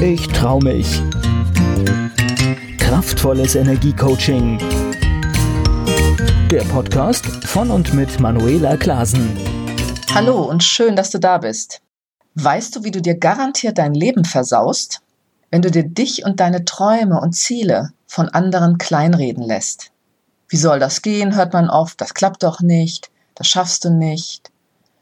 Ich trau mich. Kraftvolles Energiecoaching. Der Podcast von und mit Manuela Klasen. Hallo und schön, dass du da bist. Weißt du, wie du dir garantiert dein Leben versaust, wenn du dir dich und deine Träume und Ziele von anderen kleinreden lässt? Wie soll das gehen, hört man oft, das klappt doch nicht, das schaffst du nicht.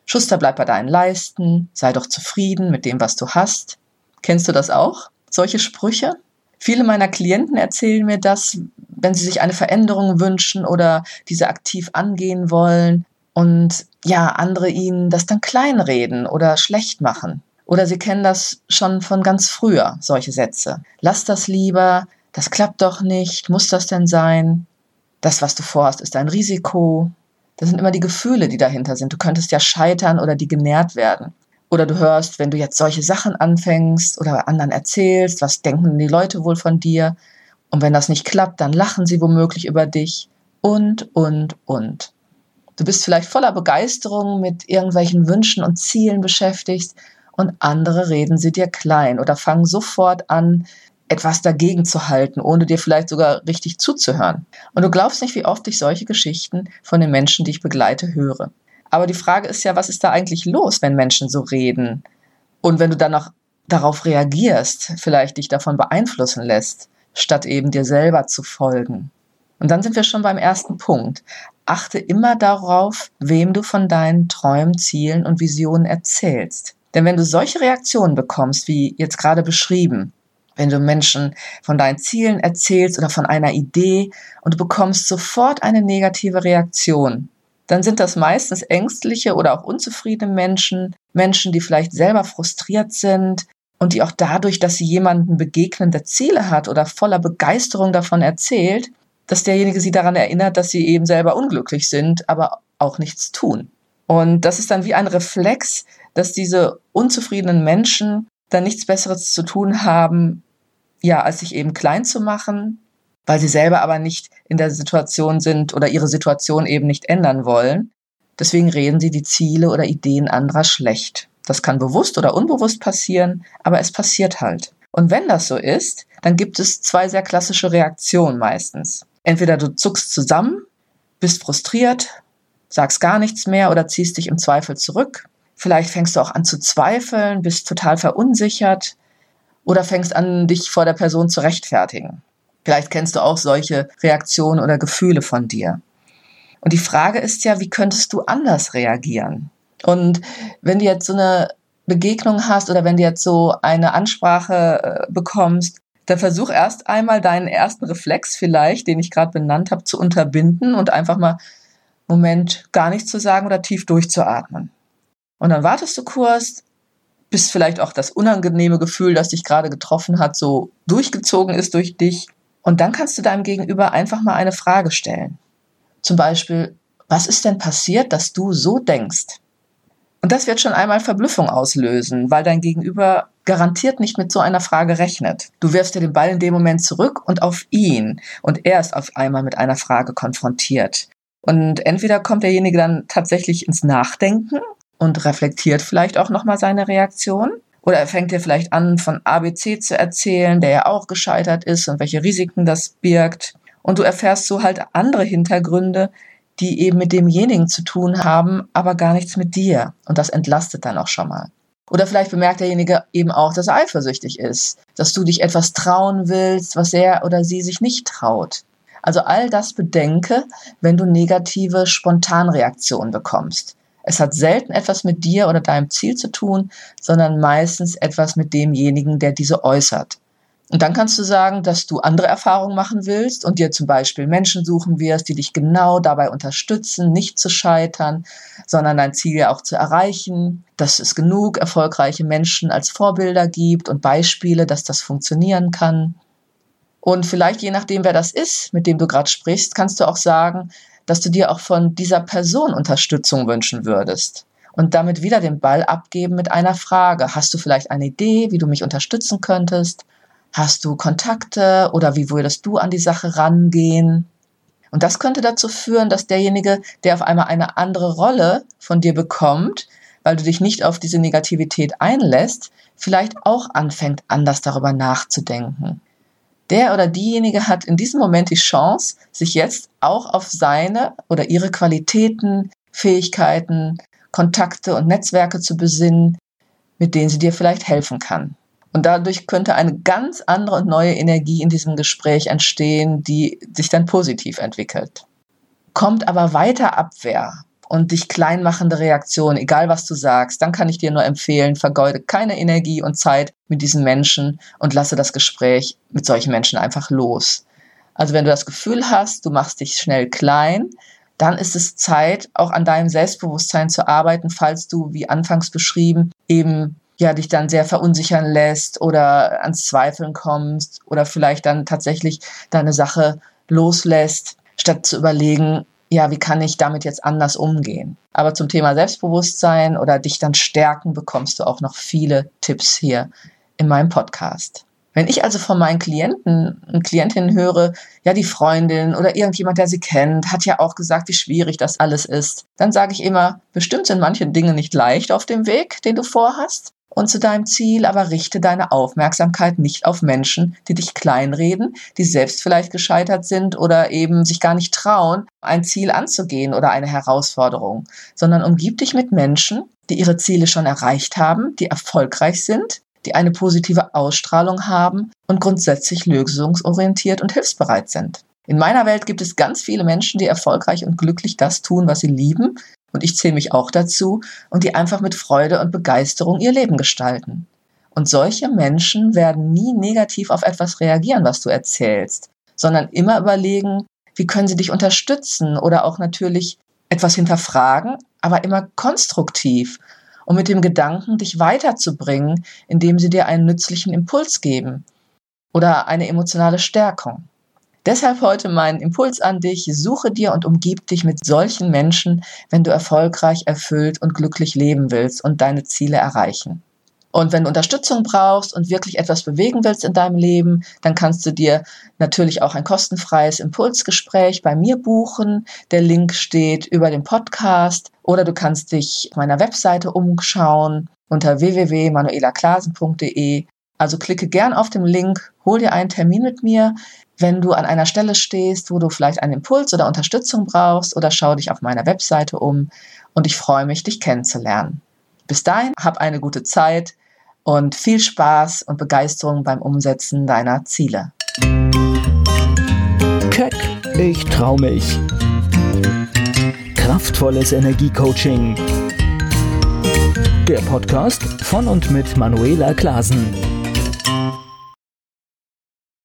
Schuster, bleib bei deinen Leisten, sei doch zufrieden mit dem, was du hast. Kennst du das auch? Solche Sprüche? Viele meiner Klienten erzählen mir das, wenn sie sich eine Veränderung wünschen oder diese aktiv angehen wollen und ja, andere ihnen das dann kleinreden oder schlecht machen. Oder sie kennen das schon von ganz früher, solche Sätze. Lass das lieber, das klappt doch nicht, muss das denn sein? Das, was du vorhast, ist ein Risiko. Das sind immer die Gefühle, die dahinter sind. Du könntest ja scheitern oder die genährt werden. Oder du hörst, wenn du jetzt solche Sachen anfängst oder anderen erzählst, was denken die Leute wohl von dir? Und wenn das nicht klappt, dann lachen sie womöglich über dich. Und, und, und. Du bist vielleicht voller Begeisterung mit irgendwelchen Wünschen und Zielen beschäftigt und andere reden sie dir klein oder fangen sofort an, etwas dagegen zu halten, ohne dir vielleicht sogar richtig zuzuhören. Und du glaubst nicht, wie oft ich solche Geschichten von den Menschen, die ich begleite, höre. Aber die Frage ist ja, was ist da eigentlich los, wenn Menschen so reden? Und wenn du dann noch darauf reagierst, vielleicht dich davon beeinflussen lässt, statt eben dir selber zu folgen. Und dann sind wir schon beim ersten Punkt. Achte immer darauf, wem du von deinen Träumen, Zielen und Visionen erzählst. Denn wenn du solche Reaktionen bekommst, wie jetzt gerade beschrieben, wenn du Menschen von deinen Zielen erzählst oder von einer Idee und du bekommst sofort eine negative Reaktion, dann sind das meistens ängstliche oder auch unzufriedene Menschen, Menschen, die vielleicht selber frustriert sind und die auch dadurch, dass sie jemanden begegnen, der Ziele hat oder voller Begeisterung davon erzählt, dass derjenige sie daran erinnert, dass sie eben selber unglücklich sind, aber auch nichts tun. Und das ist dann wie ein Reflex, dass diese unzufriedenen Menschen dann nichts Besseres zu tun haben, ja, als sich eben klein zu machen, weil sie selber aber nicht in der Situation sind oder ihre Situation eben nicht ändern wollen. Deswegen reden sie die Ziele oder Ideen anderer schlecht. Das kann bewusst oder unbewusst passieren, aber es passiert halt. Und wenn das so ist, dann gibt es zwei sehr klassische Reaktionen meistens. Entweder du zuckst zusammen, bist frustriert, sagst gar nichts mehr oder ziehst dich im Zweifel zurück. Vielleicht fängst du auch an zu zweifeln, bist total verunsichert oder fängst an, dich vor der Person zu rechtfertigen. Vielleicht kennst du auch solche Reaktionen oder Gefühle von dir. Und die Frage ist ja, wie könntest du anders reagieren? Und wenn du jetzt so eine Begegnung hast oder wenn du jetzt so eine Ansprache äh, bekommst, dann versuch erst einmal deinen ersten Reflex vielleicht, den ich gerade benannt habe, zu unterbinden und einfach mal Moment gar nichts zu sagen oder tief durchzuatmen. Und dann wartest du kurz, bis vielleicht auch das unangenehme Gefühl, das dich gerade getroffen hat, so durchgezogen ist durch dich und dann kannst du deinem Gegenüber einfach mal eine Frage stellen. Zum Beispiel, was ist denn passiert, dass du so denkst? Und das wird schon einmal Verblüffung auslösen, weil dein Gegenüber garantiert nicht mit so einer Frage rechnet. Du wirfst dir den Ball in dem Moment zurück und auf ihn. Und er ist auf einmal mit einer Frage konfrontiert. Und entweder kommt derjenige dann tatsächlich ins Nachdenken und reflektiert vielleicht auch nochmal seine Reaktion. Oder er fängt dir vielleicht an, von ABC zu erzählen, der ja auch gescheitert ist und welche Risiken das birgt. Und du erfährst so halt andere Hintergründe, die eben mit demjenigen zu tun haben, aber gar nichts mit dir. Und das entlastet dann auch schon mal. Oder vielleicht bemerkt derjenige eben auch, dass er eifersüchtig ist, dass du dich etwas trauen willst, was er oder sie sich nicht traut. Also all das bedenke, wenn du negative Spontanreaktionen bekommst. Es hat selten etwas mit dir oder deinem Ziel zu tun, sondern meistens etwas mit demjenigen, der diese äußert. Und dann kannst du sagen, dass du andere Erfahrungen machen willst und dir zum Beispiel Menschen suchen wirst, die dich genau dabei unterstützen, nicht zu scheitern, sondern dein Ziel ja auch zu erreichen, dass es genug erfolgreiche Menschen als Vorbilder gibt und Beispiele, dass das funktionieren kann. Und vielleicht je nachdem, wer das ist, mit dem du gerade sprichst, kannst du auch sagen, dass du dir auch von dieser Person Unterstützung wünschen würdest. Und damit wieder den Ball abgeben mit einer Frage. Hast du vielleicht eine Idee, wie du mich unterstützen könntest? Hast du Kontakte oder wie würdest du an die Sache rangehen? Und das könnte dazu führen, dass derjenige, der auf einmal eine andere Rolle von dir bekommt, weil du dich nicht auf diese Negativität einlässt, vielleicht auch anfängt, anders darüber nachzudenken. Der oder diejenige hat in diesem Moment die Chance, sich jetzt auch auf seine oder ihre Qualitäten, Fähigkeiten, Kontakte und Netzwerke zu besinnen, mit denen sie dir vielleicht helfen kann. Und dadurch könnte eine ganz andere und neue Energie in diesem Gespräch entstehen, die sich dann positiv entwickelt. Kommt aber weiter Abwehr und dich kleinmachende Reaktion, egal was du sagst, dann kann ich dir nur empfehlen, vergeude keine Energie und Zeit mit diesen Menschen und lasse das Gespräch mit solchen Menschen einfach los. Also wenn du das Gefühl hast, du machst dich schnell klein, dann ist es Zeit, auch an deinem Selbstbewusstsein zu arbeiten, falls du, wie anfangs beschrieben, eben ja dich dann sehr verunsichern lässt oder ans Zweifeln kommst oder vielleicht dann tatsächlich deine Sache loslässt, statt zu überlegen, ja, wie kann ich damit jetzt anders umgehen? Aber zum Thema Selbstbewusstsein oder dich dann stärken, bekommst du auch noch viele Tipps hier in meinem Podcast. Wenn ich also von meinen Klienten und Klientinnen höre, ja, die Freundin oder irgendjemand, der sie kennt, hat ja auch gesagt, wie schwierig das alles ist, dann sage ich immer, bestimmt sind manche Dinge nicht leicht auf dem Weg, den du vorhast und zu deinem Ziel, aber richte deine Aufmerksamkeit nicht auf Menschen, die dich kleinreden, die selbst vielleicht gescheitert sind oder eben sich gar nicht trauen, ein Ziel anzugehen oder eine Herausforderung, sondern umgib dich mit Menschen, die ihre Ziele schon erreicht haben, die erfolgreich sind, die eine positive Ausstrahlung haben und grundsätzlich lösungsorientiert und hilfsbereit sind. In meiner Welt gibt es ganz viele Menschen, die erfolgreich und glücklich das tun, was sie lieben und ich zähle mich auch dazu, und die einfach mit Freude und Begeisterung ihr Leben gestalten. Und solche Menschen werden nie negativ auf etwas reagieren, was du erzählst, sondern immer überlegen, wie können sie dich unterstützen oder auch natürlich etwas hinterfragen, aber immer konstruktiv und mit dem Gedanken, dich weiterzubringen, indem sie dir einen nützlichen Impuls geben oder eine emotionale Stärkung. Deshalb heute mein Impuls an dich, suche dir und umgib dich mit solchen Menschen, wenn du erfolgreich, erfüllt und glücklich leben willst und deine Ziele erreichen. Und wenn du Unterstützung brauchst und wirklich etwas bewegen willst in deinem Leben, dann kannst du dir natürlich auch ein kostenfreies Impulsgespräch bei mir buchen. Der Link steht über dem Podcast oder du kannst dich auf meiner Webseite umschauen unter www.manuelaklasen.de. Also klicke gern auf den Link, hol dir einen Termin mit mir wenn du an einer Stelle stehst, wo du vielleicht einen Impuls oder Unterstützung brauchst oder schau dich auf meiner Webseite um und ich freue mich, dich kennenzulernen. Bis dahin, hab eine gute Zeit und viel Spaß und Begeisterung beim Umsetzen deiner Ziele. Keck, ich trau mich. Kraftvolles Energiecoaching. Der Podcast von und mit Manuela Klasen.